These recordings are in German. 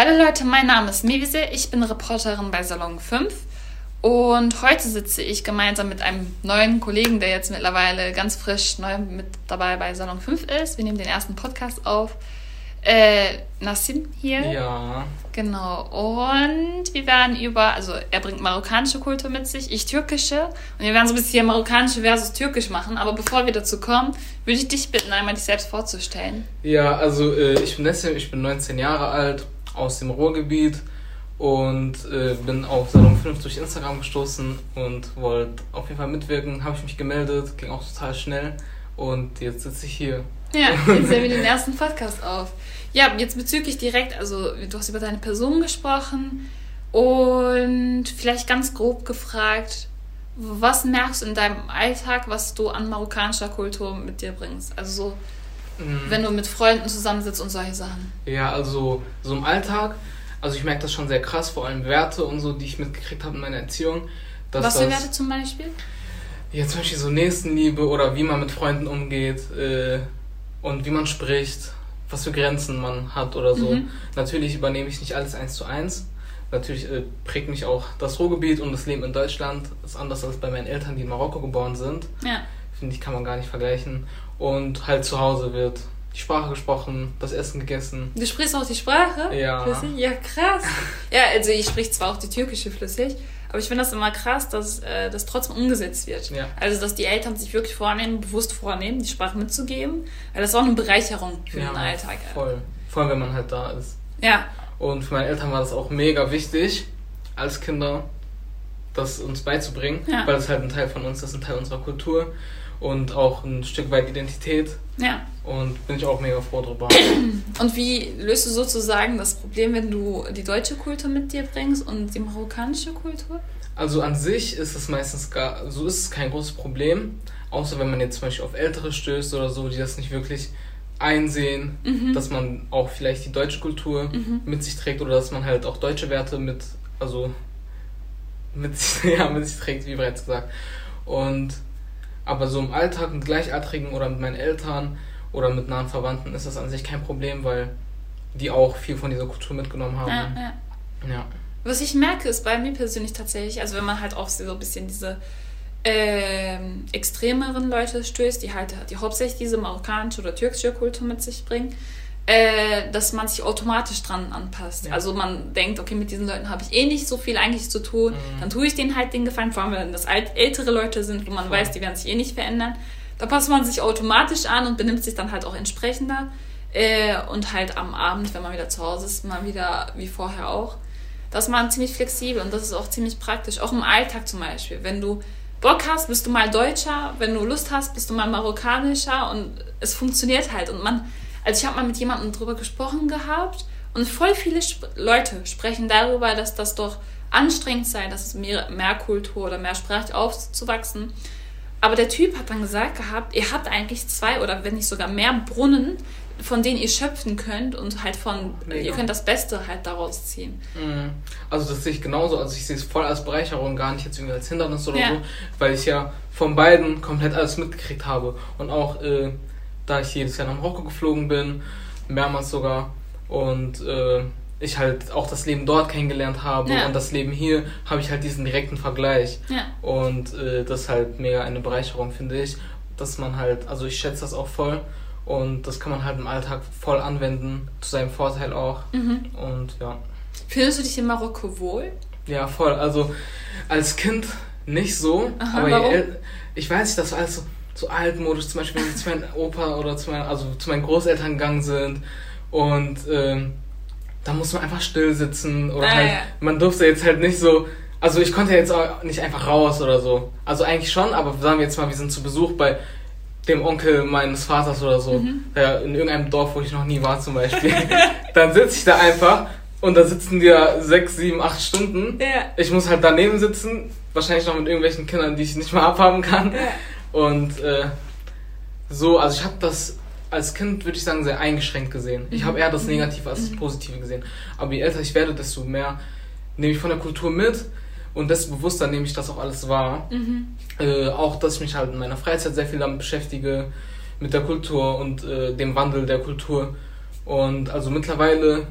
Hallo Leute, mein Name ist Mevise, ich bin Reporterin bei Salon 5 und heute sitze ich gemeinsam mit einem neuen Kollegen, der jetzt mittlerweile ganz frisch neu mit dabei bei Salon 5 ist. Wir nehmen den ersten Podcast auf. Äh, Nassim hier. Ja. Genau. Und wir werden über, also er bringt marokkanische Kultur mit sich, ich türkische. Und wir werden so ein bisschen marokkanische versus türkisch machen. Aber bevor wir dazu kommen, würde ich dich bitten, einmal dich selbst vorzustellen. Ja, also äh, ich bin Nassim, ich bin 19 Jahre alt, aus dem Ruhrgebiet und äh, bin auf Salon 5 durch Instagram gestoßen und wollte auf jeden Fall mitwirken. Habe ich mich gemeldet, ging auch total schnell und jetzt sitze ich hier. Ja, jetzt nehmen wir den ersten Podcast auf. Ja, jetzt bezüglich direkt, also du hast über deine Person gesprochen und vielleicht ganz grob gefragt, was merkst du in deinem Alltag, was du an marokkanischer Kultur mit dir bringst? Also so, mhm. wenn du mit Freunden zusammensitzt und solche Sachen. Ja, also so im Alltag, also ich merke das schon sehr krass, vor allem Werte und so, die ich mitgekriegt habe in meiner Erziehung. was für Werte zum Beispiel? Ja, zum Beispiel so Nächstenliebe oder wie man mit Freunden umgeht äh, und wie man spricht was für Grenzen man hat oder so. Mhm. Natürlich übernehme ich nicht alles eins zu eins. Natürlich äh, prägt mich auch das Ruhrgebiet und das Leben in Deutschland. Das ist anders als bei meinen Eltern, die in Marokko geboren sind. Ja. Finde ich, kann man gar nicht vergleichen. Und halt zu Hause wird die Sprache gesprochen, das Essen gegessen. Du sprichst auch die Sprache? Ja. Flüssig? Ja, krass. ja, also ich spreche zwar auch die türkische flüssig, aber ich finde das immer krass, dass äh, das trotzdem umgesetzt wird. Ja. Also, dass die Eltern sich wirklich vornehmen, bewusst vornehmen, die Sprache mitzugeben. Weil das ist auch eine Bereicherung für ja, den Alltag. Voll. Vor allem, wenn man halt da ist. Ja. Und für meine Eltern war das auch mega wichtig, als Kinder das uns beizubringen, ja. weil das halt ein Teil von uns ist, ein Teil unserer Kultur und auch ein Stück weit Identität. Ja. Und bin ich auch mega froh drüber. Und wie löst du sozusagen das Problem, wenn du die deutsche Kultur mit dir bringst und die marokkanische Kultur? Also an sich ist es meistens gar, so ist es kein großes Problem, außer wenn man jetzt zum Beispiel auf Ältere stößt oder so, die das nicht wirklich einsehen, mhm. dass man auch vielleicht die deutsche Kultur mhm. mit sich trägt oder dass man halt auch deutsche Werte mit, also mit, ja, mit sich trägt, wie bereits gesagt. Und aber so im Alltag mit Gleichaltrigen oder mit meinen Eltern oder mit nahen Verwandten ist das an sich kein Problem, weil die auch viel von dieser Kultur mitgenommen haben. Ja, ja. ja. Was ich merke, ist bei mir persönlich tatsächlich, also wenn man halt auf so ein bisschen diese äh, extremeren Leute stößt, die halt die hauptsächlich diese marokkanische oder türkische Kultur mit sich bringen, äh, dass man sich automatisch dran anpasst. Ja. Also man denkt, okay, mit diesen Leuten habe ich eh nicht so viel eigentlich zu tun, mhm. dann tue ich denen halt den Gefallen, vor allem wenn das alt, ältere Leute sind, wo man Voll. weiß, die werden sich eh nicht verändern. Da passt man sich automatisch an und benimmt sich dann halt auch entsprechender. Äh, und halt am Abend, wenn man wieder zu Hause ist, mal wieder wie vorher auch. Das ist man ziemlich flexibel und das ist auch ziemlich praktisch. Auch im Alltag zum Beispiel. Wenn du Bock hast, bist du mal Deutscher. Wenn du Lust hast, bist du mal marokkanischer. Und es funktioniert halt. Und man, also ich habe mal mit jemandem drüber gesprochen gehabt und voll viele Sp Leute sprechen darüber, dass das doch anstrengend sei, dass es mehr, mehr Kultur oder mehr sprachlich aufzuwachsen. Aber der Typ hat dann gesagt gehabt, ihr habt eigentlich zwei oder wenn nicht sogar mehr Brunnen, von denen ihr schöpfen könnt und halt von, Mega. ihr könnt das Beste halt daraus ziehen. Mhm. Also das sehe ich genauso, also ich sehe es voll als Bereicherung, gar nicht jetzt irgendwie als Hindernis oder ja. so, weil ich ja von beiden komplett alles mitgekriegt habe und auch äh, da ich jedes Jahr nach Marokko geflogen bin, mehrmals sogar. Und äh, ich halt auch das Leben dort kennengelernt habe ja. und das Leben hier, habe ich halt diesen direkten Vergleich. Ja. Und äh, das ist halt mega eine Bereicherung, finde ich. Dass man halt, also ich schätze das auch voll und das kann man halt im Alltag voll anwenden, zu seinem Vorteil auch. Mhm. Und ja. Findest du dich in Marokko wohl? Ja, voll. Also als Kind nicht so, Aha, aber warum? ich weiß nicht, das war alles so so altmodisch, zum Beispiel, wenn wir zu meinem Opa oder zu meinen, also zu meinen Großeltern gegangen sind und ähm, da muss man einfach still sitzen oder ah, halt, ja. man durfte jetzt halt nicht so, also ich konnte jetzt auch nicht einfach raus oder so. Also eigentlich schon, aber sagen wir jetzt mal, wir sind zu Besuch bei dem Onkel meines Vaters oder so, mhm. in irgendeinem Dorf, wo ich noch nie war zum Beispiel. Dann sitze ich da einfach und da sitzen wir sechs, sieben, acht Stunden. Ja. Ich muss halt daneben sitzen, wahrscheinlich noch mit irgendwelchen Kindern, die ich nicht mehr abhaben kann. Ja. Und äh, so, also ich habe das als Kind, würde ich sagen, sehr eingeschränkt gesehen. Ich habe eher das mhm. Negative als das mhm. Positive gesehen. Aber je älter ich werde, desto mehr nehme ich von der Kultur mit und desto bewusster nehme ich das auch alles wahr. Mhm. Äh, auch, dass ich mich halt in meiner Freizeit sehr viel damit beschäftige, mit der Kultur und äh, dem Wandel der Kultur. Und also mittlerweile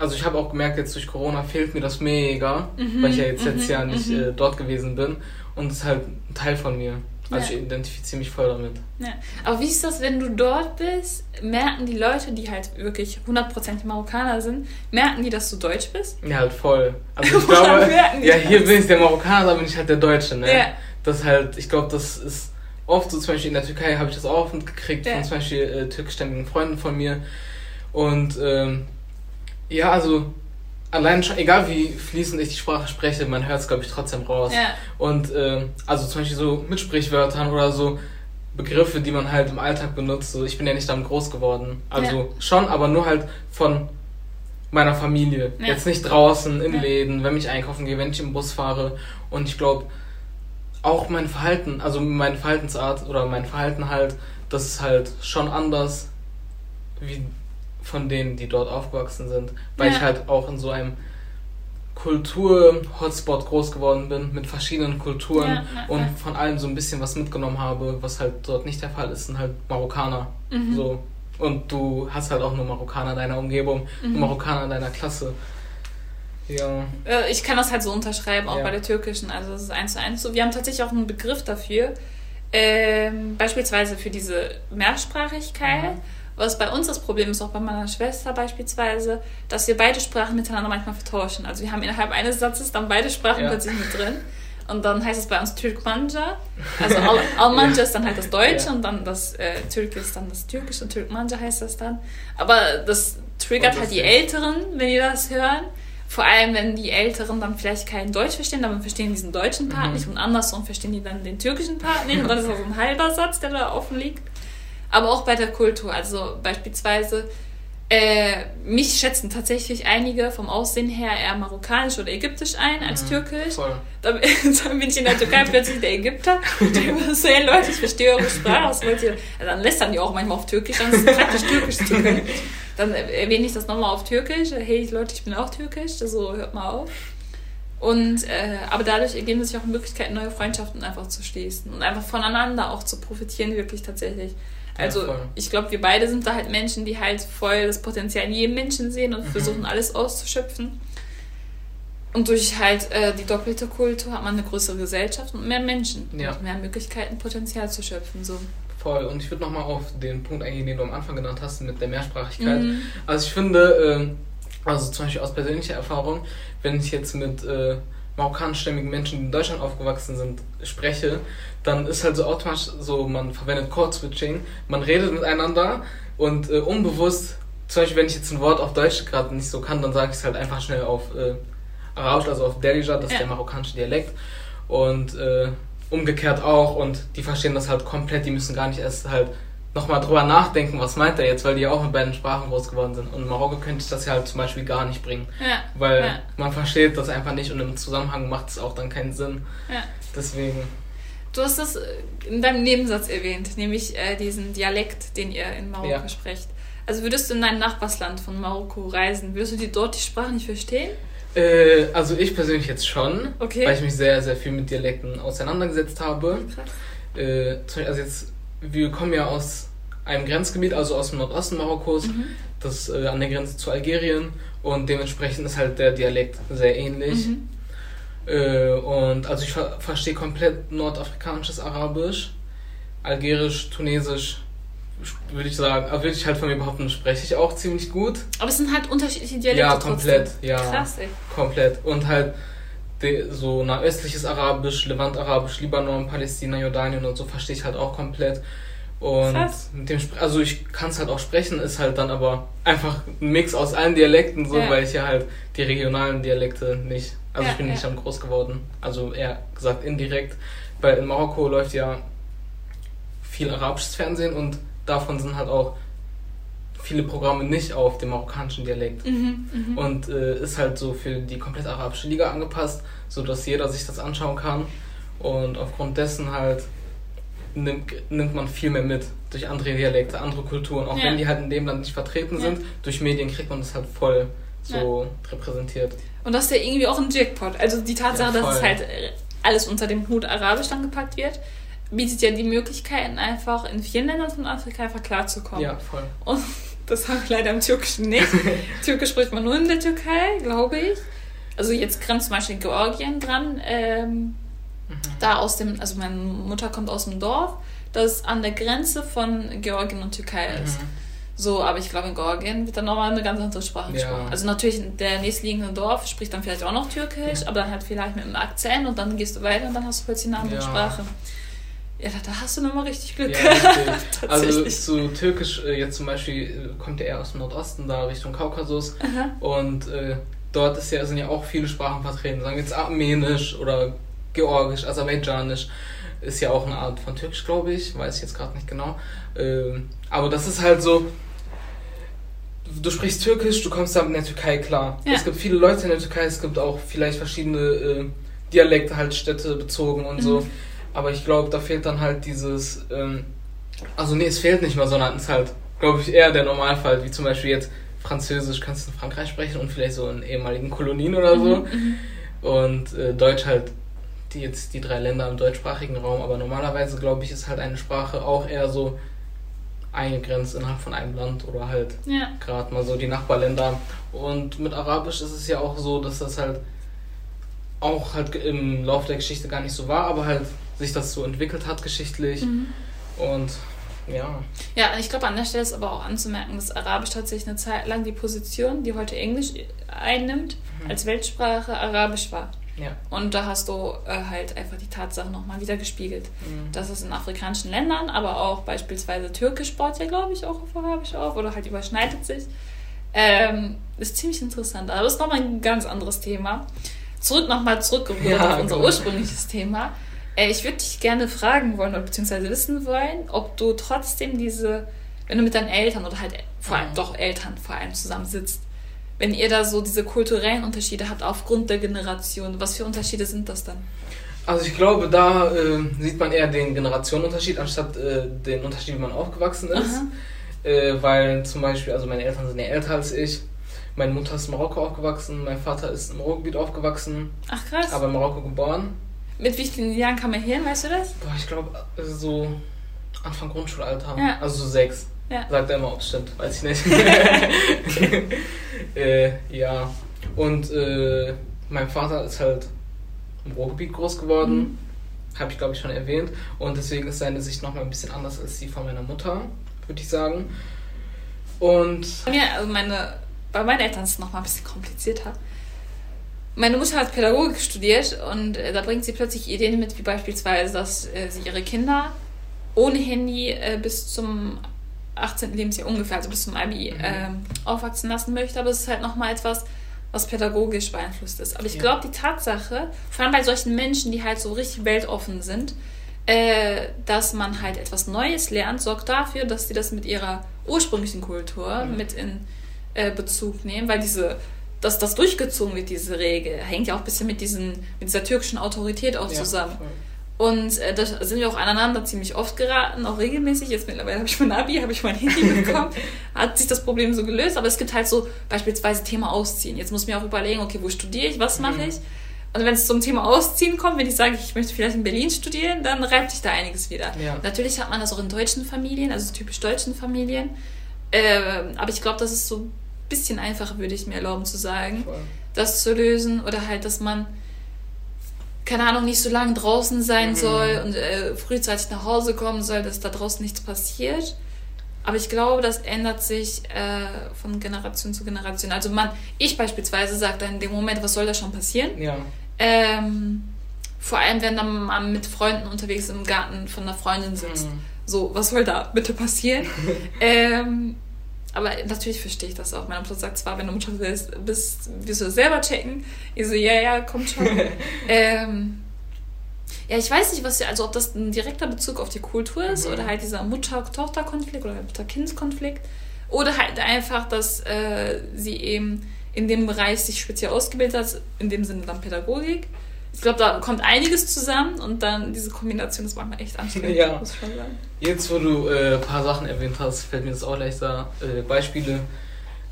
also ich habe auch gemerkt, jetzt durch Corona fehlt mir das mega, mhm, weil ich ja jetzt mhm, letztes Jahr nicht mhm. äh, dort gewesen bin. Und es ist halt ein Teil von mir. Also ja. ich identifiziere mich voll damit. Ja. Aber wie ist das, wenn du dort bist? Merken die Leute, die halt wirklich 100% Marokkaner sind, merken die, dass du Deutsch bist? Ja, halt voll. Also ich glaube, ja, hier bin ich der Marokkaner, da bin ich halt der Deutsche, ne? Ja. Das halt, ich glaube, das ist oft so, zum Beispiel in der Türkei habe ich das auch mitgekriegt, ja. von zum Beispiel äh, türkischstämmigen Freunden von mir. Und ähm, ja, also allein schon, egal wie fließend ich die Sprache spreche, man hört es, glaube ich, trotzdem raus. Ja. Und äh, also zum Beispiel so mit Sprichwörtern oder so Begriffe, die man halt im Alltag benutzt. So, ich bin ja nicht damit groß geworden. Also ja. schon, aber nur halt von meiner Familie. Ja. Jetzt nicht draußen in Läden, wenn ich einkaufen gehe, wenn ich im Bus fahre. Und ich glaube, auch mein Verhalten, also meine Verhaltensart oder mein Verhalten halt, das ist halt schon anders wie von denen, die dort aufgewachsen sind, weil ja. ich halt auch in so einem Kultur-Hotspot groß geworden bin, mit verschiedenen Kulturen ja, ja, und von allem so ein bisschen was mitgenommen habe, was halt dort nicht der Fall ist, sind halt Marokkaner. Mhm. So. Und du hast halt auch nur Marokkaner in deiner Umgebung, mhm. nur Marokkaner in deiner Klasse. Ja. Äh, ich kann das halt so unterschreiben, auch bei der türkischen. Also es ist eins zu eins so. Wir haben tatsächlich auch einen Begriff dafür. Ähm, beispielsweise für diese Mehrsprachigkeit. Mhm was bei uns das Problem ist, auch bei meiner Schwester beispielsweise, dass wir beide Sprachen miteinander manchmal vertauschen. Also wir haben innerhalb eines Satzes dann beide Sprachen ja. plötzlich mit drin. Und dann heißt es bei uns Türkmanja. Also Al Almanja ja. ist dann halt das Deutsche ja. und dann das äh, Türk ist dann das Türkische und Türkmanja heißt das dann. Aber das triggert halt die Älteren, wenn die das hören. Vor allem, wenn die Älteren dann vielleicht kein Deutsch verstehen, dann verstehen diesen deutschen Part mhm. nicht und andersrum verstehen die dann den türkischen Part nicht. Und dann ist das so ein halber Satz, der da offen liegt aber auch bei der Kultur. Also beispielsweise, äh, mich schätzen tatsächlich einige vom Aussehen her eher marokkanisch oder ägyptisch ein als mhm, türkisch. Voll. Dann, dann, bin ich in der Türkei plötzlich der Ägypter. Und ich so, hey Leute, ich verstehe eure Sprache. Was wollt ihr? Also dann lästern die auch manchmal auf Türkisch, dann ist es praktisch türkisch zu können. Dann erwähne ich das nochmal auf Türkisch. Hey Leute, ich bin auch türkisch. Also hört mal auf. Und, äh, aber dadurch ergeben sich auch Möglichkeiten, neue Freundschaften einfach zu schließen und einfach voneinander auch zu profitieren, wirklich tatsächlich. Also ja, ich glaube, wir beide sind da halt Menschen, die halt voll das Potenzial in jedem Menschen sehen und mhm. versuchen alles auszuschöpfen. Und durch halt äh, die doppelte Kultur hat man eine größere Gesellschaft und mehr Menschen ja. und mehr Möglichkeiten, Potenzial zu schöpfen. So. Voll. Und ich würde nochmal auf den Punkt eingehen, den du am Anfang genannt hast, mit der Mehrsprachigkeit. Mhm. Also ich finde, äh, also zum Beispiel aus persönlicher Erfahrung, wenn ich jetzt mit äh, marokkanischstämmigen Menschen, die in Deutschland aufgewachsen sind, spreche, dann ist halt so automatisch so, man verwendet Code-Switching, man redet miteinander und äh, unbewusst, zum Beispiel wenn ich jetzt ein Wort auf Deutsch gerade nicht so kann, dann sage ich es halt einfach schnell auf äh, Arabisch, also auf Derija, das ist der marokkanische Dialekt und äh, umgekehrt auch und die verstehen das halt komplett, die müssen gar nicht erst halt nochmal drüber nachdenken, was meint er jetzt, weil die ja auch mit beiden Sprachen groß geworden sind. Und in Marokko könnte ich das ja halt zum Beispiel gar nicht bringen. Ja. Weil ja. man versteht das einfach nicht und im Zusammenhang macht es auch dann keinen Sinn. Ja. Deswegen. Du hast das äh, in deinem Nebensatz erwähnt, nämlich äh, diesen Dialekt, den ihr in Marokko ja. sprecht. Also würdest du in dein Nachbarsland von Marokko reisen, würdest du die dort die Sprache nicht verstehen? Äh, also ich persönlich jetzt schon, okay. weil ich mich sehr, sehr viel mit Dialekten auseinandergesetzt habe. Krass. Äh, also jetzt wir kommen ja aus einem Grenzgebiet, also aus dem Nordosten Marokkos, mhm. das äh, an der Grenze zu Algerien und dementsprechend ist halt der Dialekt sehr ähnlich. Mhm. Äh, und also ich ver verstehe komplett nordafrikanisches Arabisch, Algerisch, Tunesisch, würde ich sagen, würde ich halt von mir behaupten, spreche ich auch ziemlich gut. Aber es sind halt unterschiedliche Dialekte. Ja, komplett, trotzdem. ja. Krass, ey. Komplett. Und halt so nahöstliches Arabisch, Levant-Arabisch, Libanon, Palästina, Jordanien und so verstehe ich halt auch komplett. Und Krass. mit dem also ich kann es halt auch sprechen, ist halt dann aber einfach ein Mix aus allen Dialekten, so, ja. weil ich ja halt die regionalen Dialekte nicht, also ja, ich bin ja. nicht am groß geworden, also eher gesagt indirekt, weil in Marokko läuft ja viel arabisches Fernsehen und davon sind halt auch viele Programme nicht auf dem marokkanischen Dialekt. Mhm, mh. Und äh, ist halt so für die komplette arabische Liga angepasst, sodass jeder sich das anschauen kann. Und aufgrund dessen halt nimmt, nimmt man viel mehr mit durch andere Dialekte, andere Kulturen. Auch ja. wenn die halt in dem Land nicht vertreten ja. sind, durch Medien kriegt man das halt voll so ja. repräsentiert. Und das ist ja irgendwie auch ein Jackpot. Also die Tatsache, dass es halt äh, alles unter dem Hut Arabisch dann gepackt wird, bietet ja die Möglichkeiten einfach in vielen Ländern von Afrika einfach klarzukommen. Ja, voll. Und Das haben wir leider im Türkischen nicht. Türkisch spricht man nur in der Türkei, glaube ich. Also jetzt grenzt zum Beispiel Georgien dran. Ähm, mhm. Da aus dem, also meine Mutter kommt aus dem Dorf, das an der Grenze von Georgien und Türkei ist. Mhm. So, aber ich glaube, in Georgien wird dann nochmal eine ganz andere Sprache gesprochen. Ja. Also natürlich, der nächstliegende Dorf spricht dann vielleicht auch noch Türkisch, ja. aber dann halt vielleicht mit einem Akzent und dann gehst du weiter und dann hast du plötzlich eine andere ja. Sprache. Ja, da hast du nochmal richtig Glück. Ja, also zu Türkisch, äh, jetzt zum Beispiel, äh, kommt ja eher aus dem Nordosten, da Richtung Kaukasus. Aha. Und äh, dort ist ja, sind ja auch viele Sprachen vertreten. Sagen wir jetzt Armenisch oder Georgisch, Aserbaidschanisch. Ist ja auch eine Art von Türkisch, glaube ich. Weiß ich jetzt gerade nicht genau. Ähm, aber das ist halt so, du sprichst Türkisch, du kommst da in der Türkei klar. Ja. Es gibt viele Leute in der Türkei, es gibt auch vielleicht verschiedene äh, Dialekte, halt Städte bezogen und mhm. so. Aber ich glaube, da fehlt dann halt dieses, ähm, also nee, es fehlt nicht mal, sondern es ist halt, glaube ich, eher der Normalfall, wie zum Beispiel jetzt Französisch kannst du in Frankreich sprechen und vielleicht so in ehemaligen Kolonien oder so. Mhm, mhm. und äh, Deutsch halt die jetzt die drei Länder im deutschsprachigen Raum, aber normalerweise glaube ich, ist halt eine Sprache auch eher so eingegrenzt innerhalb von einem Land oder halt ja. gerade mal so die Nachbarländer. Und mit Arabisch ist es ja auch so, dass das halt auch halt im Laufe der Geschichte gar nicht so war, aber halt sich das so entwickelt hat geschichtlich. Mhm. Und ja. Ja, ich glaube, an der Stelle ist aber auch anzumerken, dass Arabisch tatsächlich eine Zeit lang die Position, die heute Englisch einnimmt, mhm. als Weltsprache Arabisch war. Ja. Und da hast du äh, halt einfach die Tatsache nochmal wieder gespiegelt. Mhm. Dass es in afrikanischen Ländern, aber auch beispielsweise Türkisch baut ja, glaube ich, auch auf Arabisch auf oder halt überschneidet sich. Ähm, ist ziemlich interessant. Aber das ist nochmal ein ganz anderes Thema. Zurück nochmal zurückgerudert ja, auf unser genau. ursprüngliches Thema. Äh, ich würde dich gerne fragen wollen oder beziehungsweise wissen wollen, ob du trotzdem diese, wenn du mit deinen Eltern oder halt vor allem mhm. doch Eltern vor allem zusammensitzt, wenn ihr da so diese kulturellen Unterschiede habt aufgrund der Generation, was für Unterschiede sind das dann? Also ich glaube, da äh, sieht man eher den Generationenunterschied anstatt äh, den Unterschied, wie man aufgewachsen ist. Äh, weil zum Beispiel, also meine Eltern sind ja älter als ich. Meine Mutter ist in Marokko aufgewachsen, mein Vater ist im Ruhrgebiet aufgewachsen. Ach krass. Aber in Marokko geboren. Mit wie vielen Jahren kam er her, weißt du das? Boah, ich glaube so Anfang Grundschulalter. Ja. Also so sechs. Ja. Sagt er immer, ob es stimmt, weiß ich nicht. äh, ja. Und äh, mein Vater ist halt im Ruhrgebiet groß geworden. Mhm. Habe ich, glaube ich, schon erwähnt. Und deswegen ist seine Sicht nochmal ein bisschen anders als die von meiner Mutter, würde ich sagen. Und. Ja, also meine, bei meinen Eltern ist es nochmal ein bisschen komplizierter. Meine Mutter hat Pädagogik studiert und äh, da bringt sie plötzlich Ideen mit, wie beispielsweise, dass äh, sie ihre Kinder ohne Handy äh, bis zum 18. Lebensjahr ungefähr, also bis zum Abi, mhm. ähm, aufwachsen lassen möchte. Aber es ist halt nochmal etwas, was pädagogisch beeinflusst ist. Aber ich ja. glaube, die Tatsache, vor allem bei solchen Menschen, die halt so richtig weltoffen sind, äh, dass man halt etwas Neues lernt, sorgt dafür, dass sie das mit ihrer ursprünglichen Kultur mhm. mit in äh, Bezug nehmen, weil diese dass das durchgezogen wird, diese Regel, hängt ja auch ein bisschen mit, diesen, mit dieser türkischen Autorität auch zusammen. Ja, und äh, da sind wir auch aneinander ziemlich oft geraten, auch regelmäßig. Jetzt mittlerweile habe ich mein Abi, habe ich mein Handy bekommen, hat sich das Problem so gelöst. Aber es gibt halt so beispielsweise Thema Ausziehen. Jetzt muss ich mir auch überlegen, okay, wo studiere ich, was mache mhm. ich? Und wenn es zum Thema Ausziehen kommt, wenn ich sage, ich möchte vielleicht in Berlin studieren, dann reibt sich da einiges wieder. Ja. Natürlich hat man das auch in deutschen Familien, also typisch deutschen Familien. Äh, aber ich glaube, das ist so bisschen einfacher, würde ich mir erlauben zu sagen, Voll. das zu lösen. Oder halt, dass man keine Ahnung, nicht so lange draußen sein mhm. soll und äh, frühzeitig nach Hause kommen soll, dass da draußen nichts passiert. Aber ich glaube, das ändert sich äh, von Generation zu Generation. Also man, ich beispielsweise sage dann in dem Moment, was soll da schon passieren? Ja. Ähm, vor allem, wenn dann man mit Freunden unterwegs im Garten von einer Freundin sitzt. Mhm. So, was soll da bitte passieren? ähm, aber natürlich verstehe ich das auch. Meine Mutter sagt zwar, wenn du Mutter bist, bist wirst du selber checken. Ich so, ja, ja, kommt schon. ähm, ja, ich weiß nicht, was, also ob das ein direkter Bezug auf die Kultur ist mhm. oder halt dieser Mutter-Tochter-Konflikt oder Mutter-Kind-Konflikt. Oder halt einfach, dass äh, sie eben in dem Bereich sich speziell ausgebildet hat, in dem Sinne dann Pädagogik ich glaube, da kommt einiges zusammen und dann diese Kombination ist manchmal echt anstrengend, ja. muss ich schon sagen. Jetzt, wo du äh, ein paar Sachen erwähnt hast, fällt mir das auch leichter, äh, Beispiele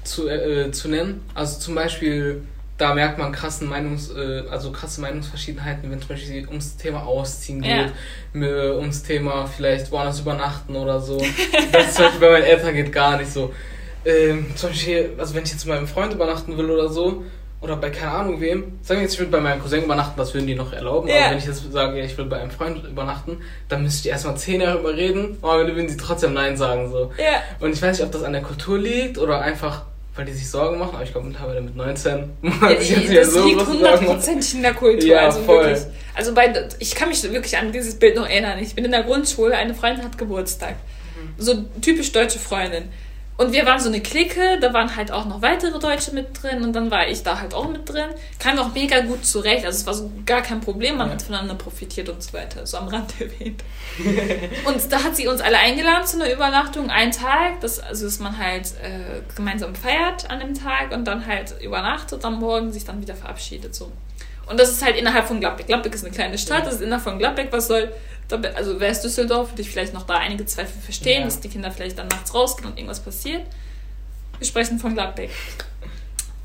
zu, äh, zu nennen. Also zum Beispiel, da merkt man krassen Meinungs, äh, also krasse Meinungsverschiedenheiten, wenn zum Beispiel ums Thema Ausziehen geht, ja. ums Thema vielleicht woanders übernachten oder so. das zum Beispiel bei meinen Eltern geht gar nicht so. ähm, zum Beispiel, also wenn ich jetzt mit meinem Freund übernachten will oder so, oder bei keine Ahnung wem, sagen wir jetzt, ich will bei meinem Cousin übernachten, das würden die noch erlauben, Ja. aber wenn ich jetzt sage, ja, ich will bei einem Freund übernachten, dann müsste ich erstmal zehn Jahre überreden, aber dann würden sie trotzdem Nein sagen, so. Ja. Und ich weiß nicht, ob das an der Kultur liegt oder einfach, weil die sich Sorgen machen, aber ich glaube mittlerweile mit 19 machen Ja, wieder das so liegt hundertprozentig in der Kultur. Ja, also voll. wirklich. Also bei, ich kann mich wirklich an dieses Bild noch erinnern. Ich bin in der Grundschule, eine Freundin hat Geburtstag. Mhm. So typisch deutsche Freundin. Und wir waren so eine Clique, da waren halt auch noch weitere Deutsche mit drin und dann war ich da halt auch mit drin. Kam auch mega gut zurecht, also es war so gar kein Problem, man Ja. hat voneinander profitiert und so weiter, so am Rand erwähnt. und da hat sie uns alle eingeladen zu einer Übernachtung, einen Tag, das, also dass man halt äh, gemeinsam feiert an dem Tag und dann halt übernachtet, am Morgen sich dann wieder verabschiedet so. Und das ist halt innerhalb von Gladbeck. Gladbeck ist eine kleine Stadt, das ist innerhalb von Gladbeck, was soll, also wer ist Düsseldorf, würde ich vielleicht noch da einige Zweifel verstehen, Ja. dass die Kinder vielleicht dann nachts rausgehen und irgendwas passiert. Wir sprechen von Gladbeck.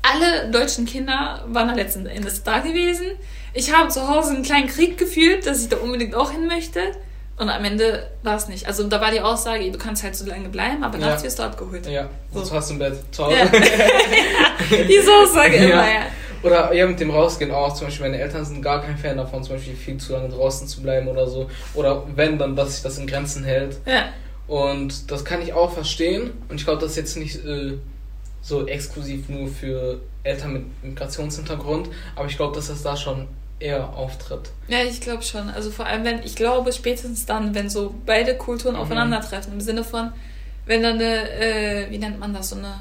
Alle deutschen Kinder waren da letzten Endes da gewesen. Ich habe zu Hause einen kleinen Krieg gefühlt, dass ich da unbedingt auch hin möchte. Und am Ende war es nicht. Also da war die Aussage, du kannst halt so lange bleiben, aber Ja. nachts wirst du abgeholt. Ja, sonst So. hast du im Bett Hause. Ja. Diese Aussage immer, Ja. ja. Oder ja, mit dem Rausgehen auch. Zum Beispiel, meine Eltern sind gar kein Fan davon, zum Beispiel viel zu lange draußen zu bleiben oder so. Oder wenn, dann, dass sich das in Grenzen hält. Ja, Und das kann ich auch verstehen. Und ich glaube, das ist jetzt nicht äh, so exklusiv nur für Eltern mit Migrationshintergrund. Aber ich glaube, dass das da schon eher auftritt. ja ich glaube schon. Also vor allem, wenn, ich glaube spätestens dann, wenn so beide Kulturen Mhm. aufeinandertreffen, im Sinne von, wenn dann eine, äh, wie nennt man das, so eine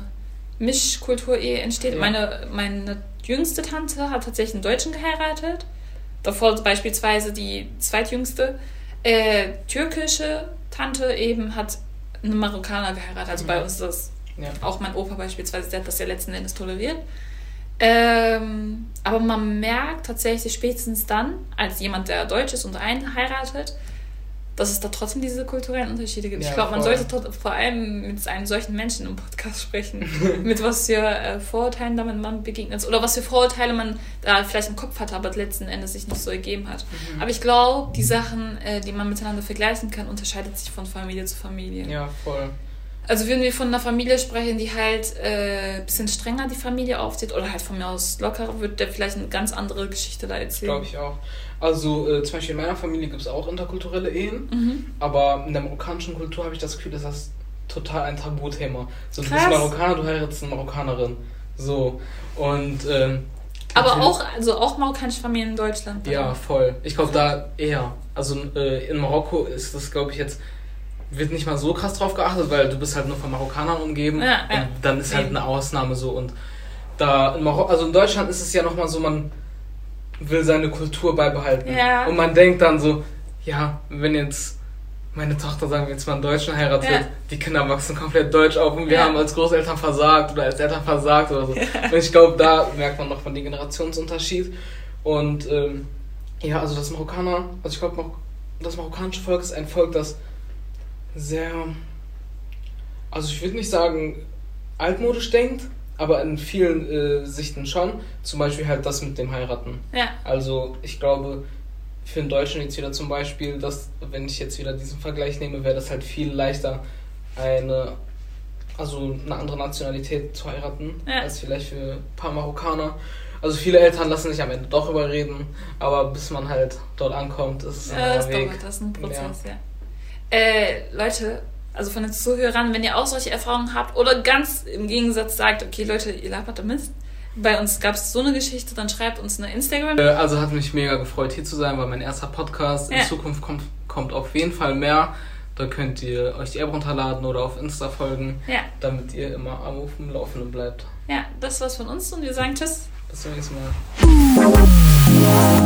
Mischkultur-Ehe entsteht. Ja. Meine, meine jüngste Tante hat tatsächlich einen Deutschen geheiratet. Davor beispielsweise die zweitjüngste äh, türkische Tante eben hat einen Marokkaner geheiratet. Also bei Mhm. uns ist das Ja. auch mein Opa beispielsweise, der hat das ja letzten Endes toleriert. Ähm, aber man merkt tatsächlich spätestens dann, als jemand, der deutsch ist und einen heiratet, dass es da trotzdem diese kulturellen Unterschiede gibt. Ja, ich glaube, man sollte vor allem mit einem solchen Menschen im Podcast sprechen, mit was für äh, Vorurteilen damit man begegnet ist oder was für Vorurteile man da vielleicht im Kopf hatte, aber letzten Endes sich nicht so ergeben hat. Mhm. Aber ich glaube, die Sachen, äh, die man miteinander vergleichen kann, unterscheidet sich von Familie zu Familie. Ja, voll. Also würden wir von einer Familie sprechen, die halt äh, ein bisschen strenger die Familie aufzieht oder halt von mir aus lockerer, wird der vielleicht eine ganz andere Geschichte da erzählen. Glaube ich auch. Also äh, zum Beispiel in meiner Familie gibt es auch interkulturelle Ehen. Mhm. Aber in der marokkanischen Kultur habe ich das Gefühl, dass das total ein Tabuthema. So, du bist Krass. Marokkaner, du heiratest eine Marokkanerin. So. Und ähm, Aber auch, also auch marokkanische Familien in Deutschland. Ja, voll. Ich glaube da eher. Also äh, in Marokko ist das, glaube ich, jetzt wird nicht mal so krass drauf geachtet, weil du bist halt nur von Marokkanern umgeben Ja, ja. und dann ist halt eine Ausnahme so und da in Marokko, also in Deutschland ist es ja nochmal so, man will seine Kultur beibehalten Ja. und man denkt dann so, ja, wenn jetzt meine Tochter, sagen wir jetzt mal einen Deutschen heiratet, Ja. die Kinder wachsen komplett deutsch auf und wir Ja. haben als Großeltern versagt oder als Eltern versagt oder so. Und ich glaube, da merkt man noch von den Generationsunterschied. Und ähm, ja, also das Marokkaner, also ich glaube, das marokkanische Volk ist ein Volk, das sehr, also ich würde nicht sagen altmodisch denkt, aber in vielen äh, Sichten schon. Zum Beispiel halt das mit dem Heiraten. Ja, Also ich glaube, für einen Deutschen jetzt wieder zum Beispiel, dass, wenn ich jetzt wieder diesen Vergleich nehme, wäre das halt viel leichter, eine, also eine andere Nationalität zu heiraten, Ja. als vielleicht für ein paar Marokkaner. Also viele Eltern lassen sich am Ende doch überreden, aber bis man halt dort ankommt, ist es ein ja langer das Weg. dauert, das ist ein Prozess, ja. Äh, Leute, also von den Zuhörern, wenn ihr auch solche Erfahrungen habt oder ganz im Gegensatz sagt, okay Leute, ihr labert da Mist, bei uns gab es so eine Geschichte, dann schreibt uns eine Instagram. Äh, Also hat mich mega gefreut, hier zu sein, war mein erster Podcast. In Ja. Zukunft kommt, kommt auf jeden Fall mehr. Da könnt ihr euch die App runterladen oder auf Insta folgen, Ja, damit ihr immer am auf dem Laufenden bleibt. ja, das war's von uns und wir sagen Tschüss. Bis zum nächsten Mal.